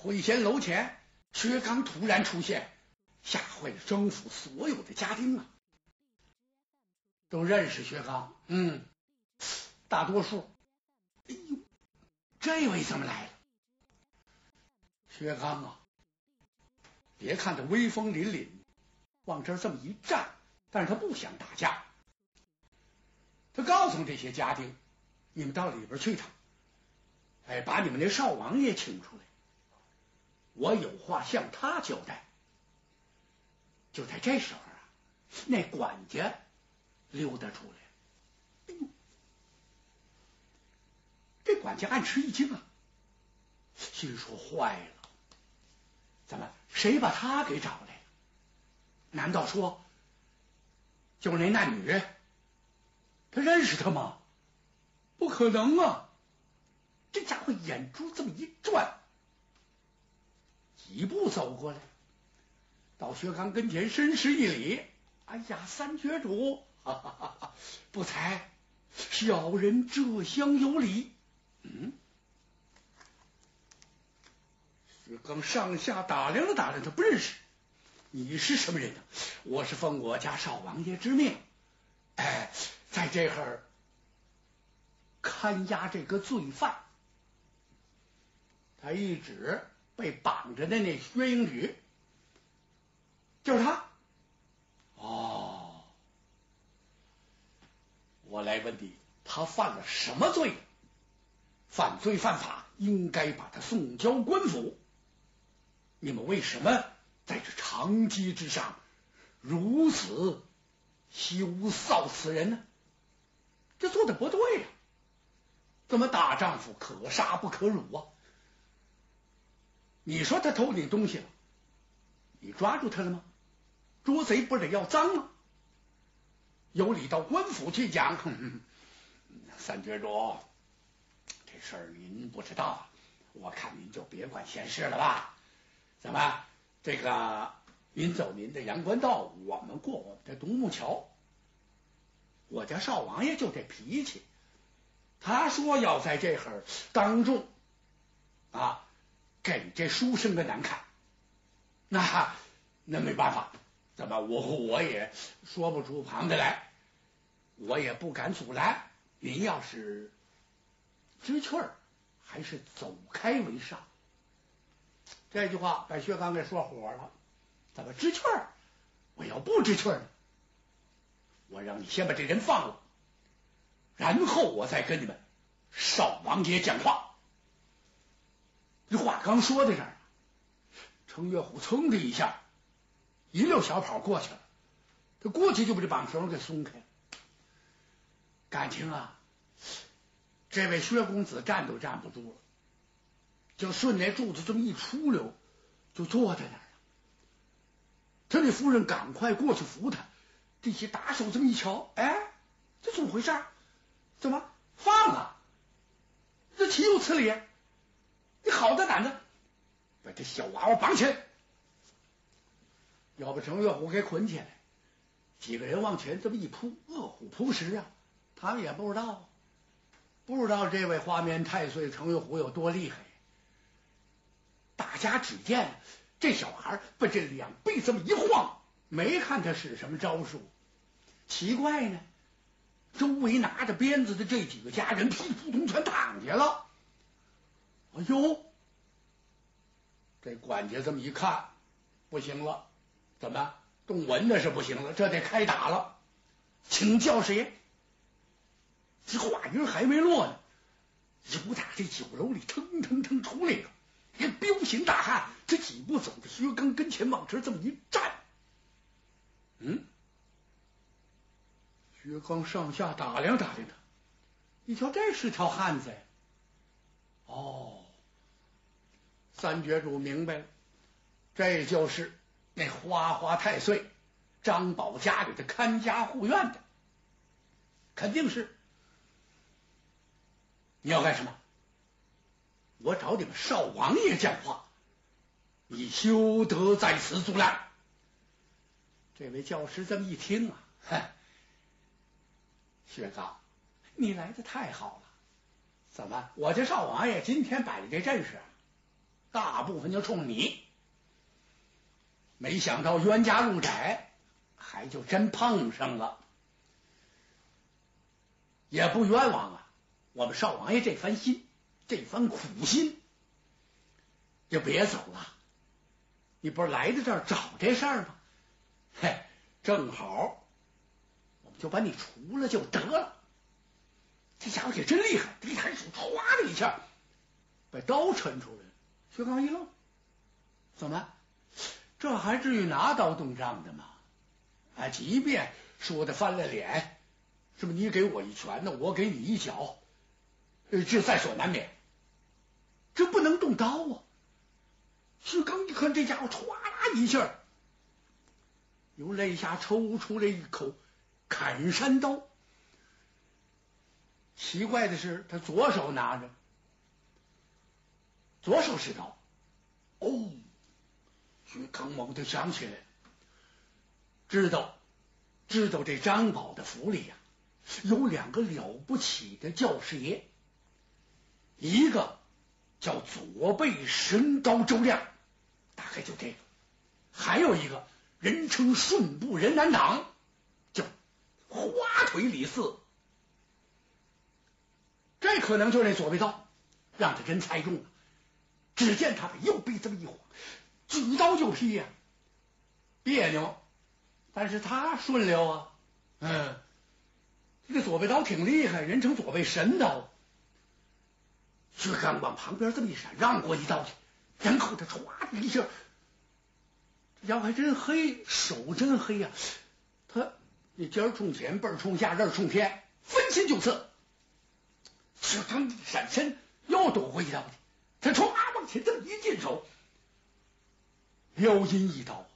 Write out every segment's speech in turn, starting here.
回仙楼前，薛刚突然出现，吓坏了征府所有的家丁啊！都认识薛刚，嗯，大多数。哎呦，这位怎么来了？薛刚啊，别看他威风凛凛，往这儿这么一站，但是他不想打架。他告诉这些家丁：“你们到里边去一趟，哎，把你们那少王爷请出来，我有话向他交代。”就在这时候啊，那管家溜达出来，哎呦，这管家暗吃一惊啊，心说：“坏了。”怎么？谁把他给找来了？难道说就是那那女？他认识他吗？不可能啊！这家伙眼珠这么一转，几步走过来，到薛刚跟前深施一礼：“哎呀，三绝主，哈哈哈哈不才，小人这厢有礼。”嗯。薛刚上下打量了打量，他不认识你是什么人呢？我是奉我家少王爷之命，哎，在这会儿看押这个罪犯。他一指被绑着的那薛英举，就是他。哦，我来问你，他犯了什么罪？犯罪犯法，应该把他送交官府。你们为什么在这长街之上如此羞臊此人呢？这做的不对呀！怎么大丈夫可杀不可辱啊？你说他偷你东西了，你抓住他了吗？捉贼不得要赃吗？有理到官府去讲。三绝主，这事儿您不知道，我看您就别管闲事了吧。怎么？这个您走您的阳关道，我们过我们的独木桥。我家少王爷就这脾气，他说要在这会儿当众啊给这书生的难看，那那没办法，怎么我我也说不出旁的来，我也不敢阻拦。您要是知趣儿，还是走开为上。这句话把薛刚给说火了，怎么知趣儿？我要不知趣儿？我让你先把这人放了，然后我再跟你们少王爷讲话。这话刚说到这儿，程月虎噌的一下一溜小跑过去了，他过去就把这绑绳给松开。感情啊，这位薛公子站都站不住了。就顺那柱子这么一出溜，就坐在那儿了。他那夫人赶快过去扶他，这些打手这么一瞧，哎，这怎么回事？怎么放了？这岂有此理？你好大胆子，把这小娃娃绑起来，要把程月虎给捆起来。几个人往前这么一扑，饿虎扑食啊！他们也不知道，不知道这位花面太岁程月虎有多厉害。大家只见这小孩把这两臂这么一晃，没看他使什么招数。奇怪呢，周围拿着鞭子的这几个家人屁扑通全躺下了。哎呦，这管家这么一看，不行了，怎么动文的是不行了，这得开打了。请叫谁？这话音还没落呢，由打这酒楼里腾腾腾出来了。一个彪形大汉，这几步走到薛刚跟前，往这这么一站，嗯，薛刚上下打量打量他，你瞧这是条汉子呀，哦，三绝主明白了，这就是那花花太岁张宝家里的看家护院的，肯定是，你要干什么？我找你们少王爷讲话，你休得在此阻拦。这位教师这么一听啊，哼，薛刚，你来的太好了。怎么，我这少王爷今天摆的这阵势，大部分就冲你。没想到冤家路窄，还就真碰上了，也不冤枉啊！我们少王爷这番心，这番苦心，就别走了。你不是来到这儿找这事儿吗？嘿，正好，我们就把你除了就得了。这家伙也真厉害，一抬手，唰的一下，把刀抻出来。薛刚一愣，怎么？这还至于拿刀动仗的吗？啊，即便说的翻了脸，是不？你给我一拳呢，我给你一脚，这在所难免。这不能动刀啊！薛刚一看这家伙，唰啦一下，由肋下抽出来一口砍山刀。奇怪的是，他左手拿着，左手是刀。哦。徐康猛地想起来，知道知道这张宝的府里呀，有两个了不起的教师爷，一个叫左背神刀周亮，大概就这个；还有一个人称顺步人难挡，叫花腿李四。这可能就是那左背刀，让他真猜中了。只见他把右臂这么一晃。举刀就劈呀，别扭，但是他顺溜啊，嗯，这个左背刀挺厉害，人称左背神刀。薛刚往旁边这么一闪，让过一刀去，然后他唰的一下，这家伙还真黑，手真黑呀。他你尖冲前，背冲下，刃冲天，分心就刺。薛刚闪身又躲过一刀去，他唰前这一进手。撩阴一刀，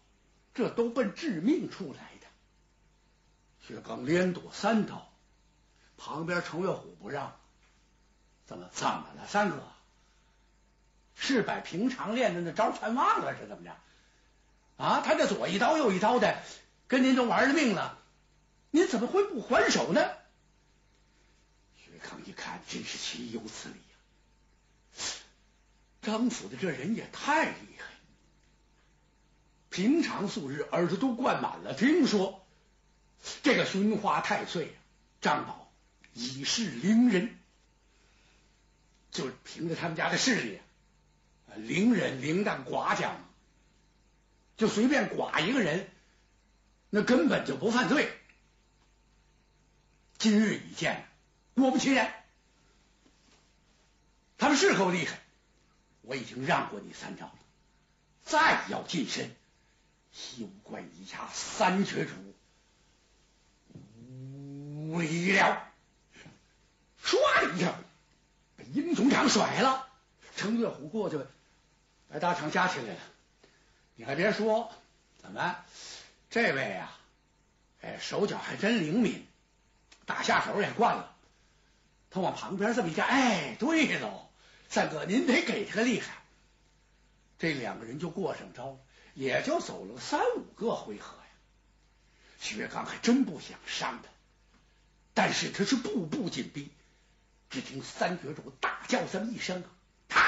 这都奔致命处来的。薛刚连躲三刀，旁边程月虎不让，怎么怎么了？三哥，是把平常练的那招全忘了是怎么着？啊，他这左一刀右一刀的，跟您都玩了命了，您怎么会不还手呢？薛康一看，真是岂有此理！张府的这人也太厉害。平常素日耳朵都灌满了，听说这个寻花太岁张宝已是伶人，就凭着他们家的势力，伶人铃铛寡将，就随便寡一个人，那根本就不犯罪。今日一见，果不其然，他们是够厉害。我已经让过你三招了，再要近身。休怪你家三绝主无礼了！唰的一下，把英总长甩了。程月虎过去，把大厂夹起来了。你还别说，怎么这位呀？哎，手脚还真灵敏，打下手也惯了。他往旁边这么一站，哎，对喽，三哥您得给他个厉害。这两个人就过上招了。也就走了三五个回合呀，薛刚还真不想伤他，但是他是步步紧逼。只听三绝主大叫这么一声，他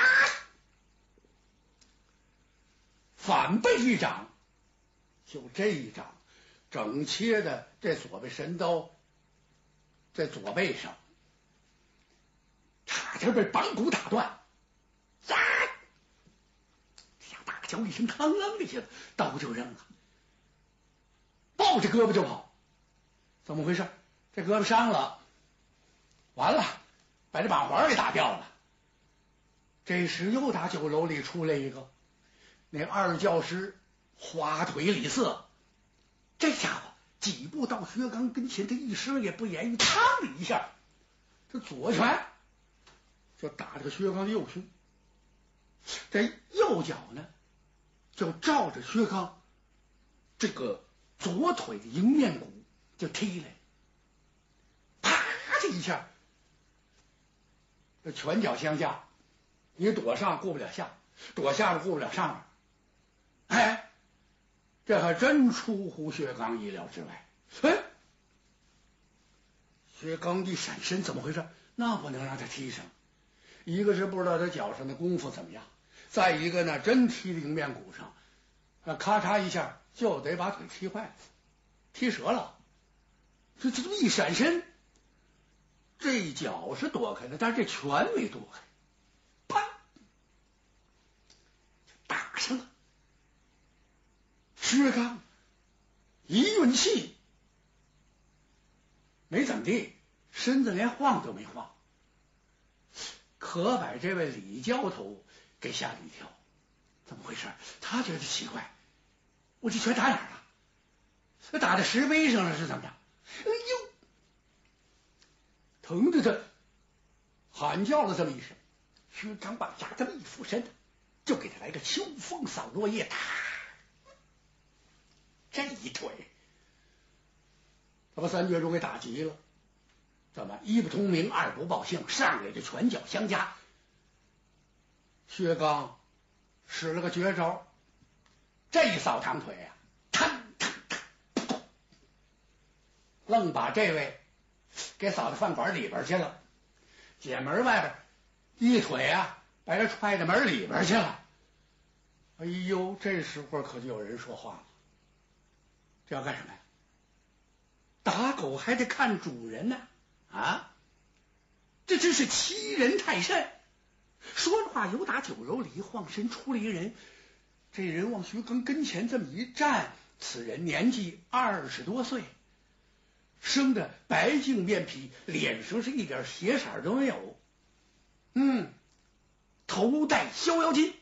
反背一掌，就这一掌，整切的这左背神刀在左背上，差点被绑骨打断。呀！这下大叫一声“嘡啷”的一下子，刀就扔了，抱着胳膊就跑。怎么回事？这胳膊伤了，完了，把这把环给打掉了。这时又打酒楼里出来一个，那二教师花腿李四，这家伙几步到薛刚跟前，他一声也不言语，嘡的一下，这左拳就打这个薛刚的右胸，这右脚呢？就照着薛刚这个左腿的迎面骨就踢来，啪的一下，这拳脚相加，你躲上过不了下，躲下了过不了上面，哎，这还真出乎薛刚意料之外。哎，薛刚一闪身，怎么回事？那不能让他踢上，一个是不知道他脚上的功夫怎么样。再一个呢，真踢迎面骨上，那咔嚓一下就得把腿踢坏了，踢折了。这这么一闪身，这一脚是躲开了，但是这拳没躲开，啪，打上了。薛刚一运气，没怎么地，身子连晃都没晃，可把这位李教头给吓了一跳。怎么回事？他觉得奇怪，我这拳打哪儿了？打在石碑上了是怎么着？哎呦，疼的他喊叫了这么一声。薛刚把牙这么一俯身，就给他来个秋风扫落叶，哒。这一腿，他把三绝柱给打急了。怎么一不通名，二不报姓，上来就拳脚相加。薛刚使了个绝招，这一扫堂腿呀，嘡嘡嘡，愣把这位给扫到饭馆里边去了。姐门外边一腿啊，把他踹到门里边去了。哎呦，这时候可就有人说话了。这要干什么呀？打狗还得看主人呢啊！这真是欺人太甚。说着话，由打酒楼里晃身出了一个人，这人往徐刚跟前这么一站，此人年纪二十多岁，生的白净面皮，脸上是一点血色都没有。嗯，头戴逍遥巾，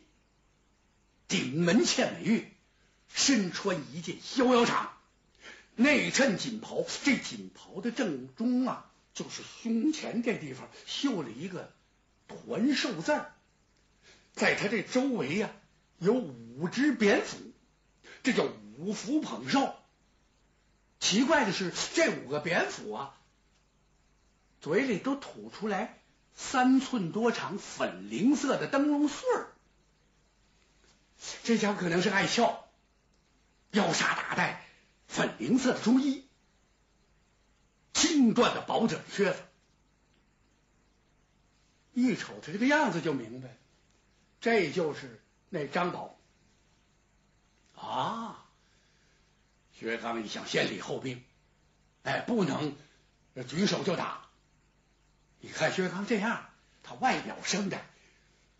顶门嵌美玉。身穿一件逍遥裳，内衬锦袍。这锦袍的正中啊，就是胸前这地方绣了一个团寿字。在他这周围呀，有五只蝙蝠，这叫五福捧寿。奇怪的是，这五个蝙蝠啊，嘴里都吐出来三寸多长、粉菱色的灯笼穗儿。这家伙可能是爱笑。腰下打带粉菱色的中衣，青缎的薄褶靴子，一瞅他这个样子就明白，这就是那张宝啊！薛刚一想，先礼后兵，哎，不能举手就打。你看薛刚这样，他外表生的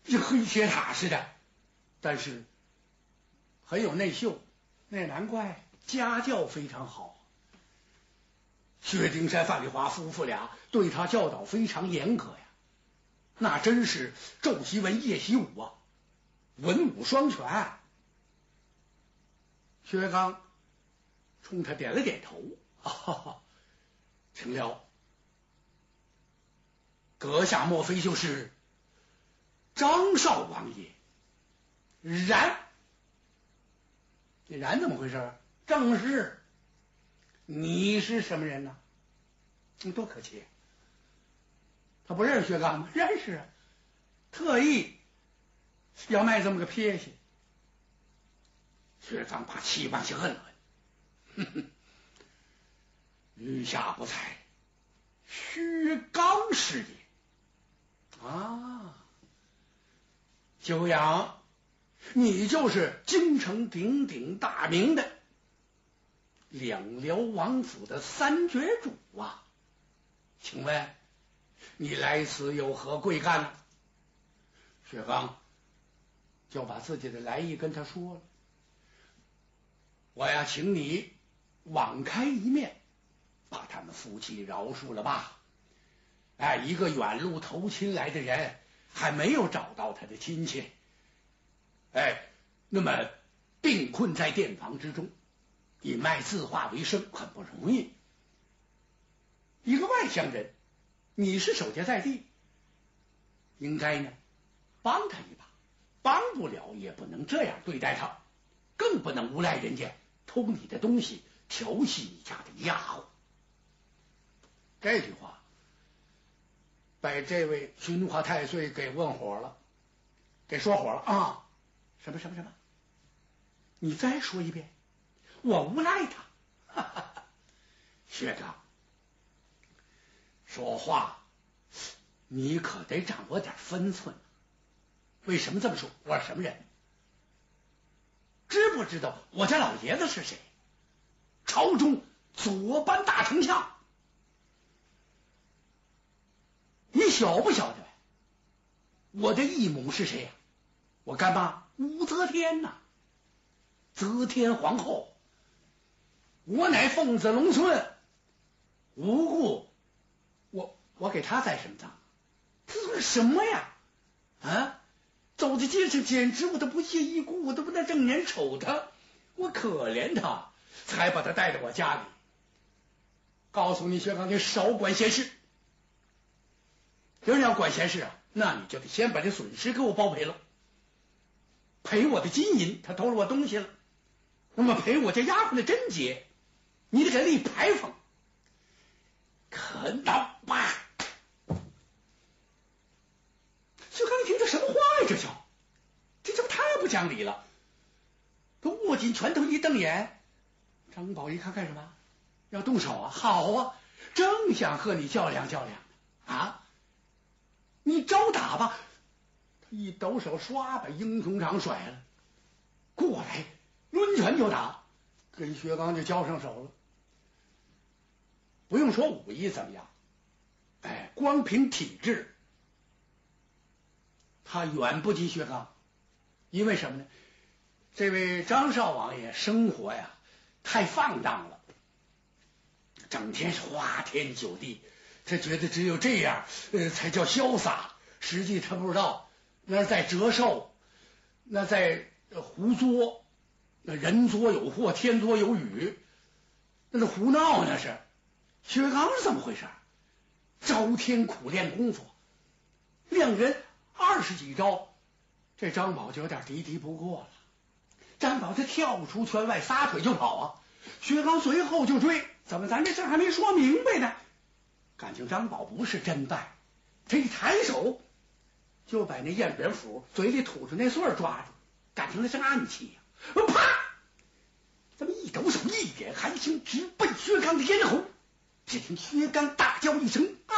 就黑铁塔似的，但是很有内秀。那难怪家教非常好，薛丁山、范丽华夫妇俩对他教导非常严格呀，那真是昼习文，夜习武啊，文武双全。薛刚冲他点了点头，哈哈，请了。阁下莫非就是张少王爷？然。这然怎么回事？正是，你是什么人呢？你多可气！他不认识薛刚吗？认识，特意要卖这么个撇下。薛刚把气往下摁了，哼哼，余下不才，薛刚是也啊，久仰。你就是京城鼎鼎大名的两辽王府的三绝主啊！请问你来此有何贵干呢？薛刚就把自己的来意跟他说了。我呀，请你网开一面，把他们夫妻饶恕了吧。哎，一个远路投亲来的人，还没有找到他的亲戚。哎，那么病困在店房之中，以卖字画为生，很不容易。一个外乡人，你是守家在地，应该呢帮他一把，帮不了也不能这样对待他，更不能诬赖人家偷你的东西，调戏你家的丫鬟。这句话把这位君华太岁给问火了，给说火了啊！什么什么什么？你再说一遍，我诬赖他。薛刚，说话你可得掌握点分寸。为什么这么说？我是什么人？知不知道我家老爷子是谁？朝中左班大丞相。你晓不晓得我的义母是谁呀？我干妈武则天呐，则天皇后。我乃凤子龙孙，无故，我给他栽什么赃？这是什么呀？啊！走在街上，简直我都不屑一顾，我都不能正眼瞅他。我可怜他，才把他带到我家里。告诉你，薛刚，你少管闲事。有人要管闲事啊，那你就得先把这损失给我包赔了。赔我的金银，他偷了我东西了。那么赔我家丫鬟的贞洁，你得给立牌坊。可恼吧！薛刚一听，这这叫这这不太不讲理了！都握紧拳头，一瞪眼。张宝一看，干什么？要动手啊？好啊，正想和你较量较量啊！你招打吧！他一抖手，唰把英雄掌甩了，过来抡拳就打，跟薛刚就交上手了。不用说武艺怎么样，哎，光凭体质，他远不及薛刚。因为什么呢？这位张少王爷生活呀太放荡了，整天是花天酒地。他觉得只有这样，呃，才叫潇洒。实际他不知道，那是在折寿，那在胡作，那人作有祸，天作有雨，那是胡闹，那是。薛刚是怎么回事？朝天苦练功夫，两人二十几招，这张宝就有点敌敌不过了。张宝他跳出圈外，撒腿就跑啊！薛刚随后就追。怎么咱这事儿还没说明白呢？感情张宝不是真败，他一抬手就把那燕扁斧嘴里吐出那穗抓住，感情那是暗器呀！啪！这么一抖手，一点寒星直奔薛刚的咽喉。只听薛刚大叫一声：“哎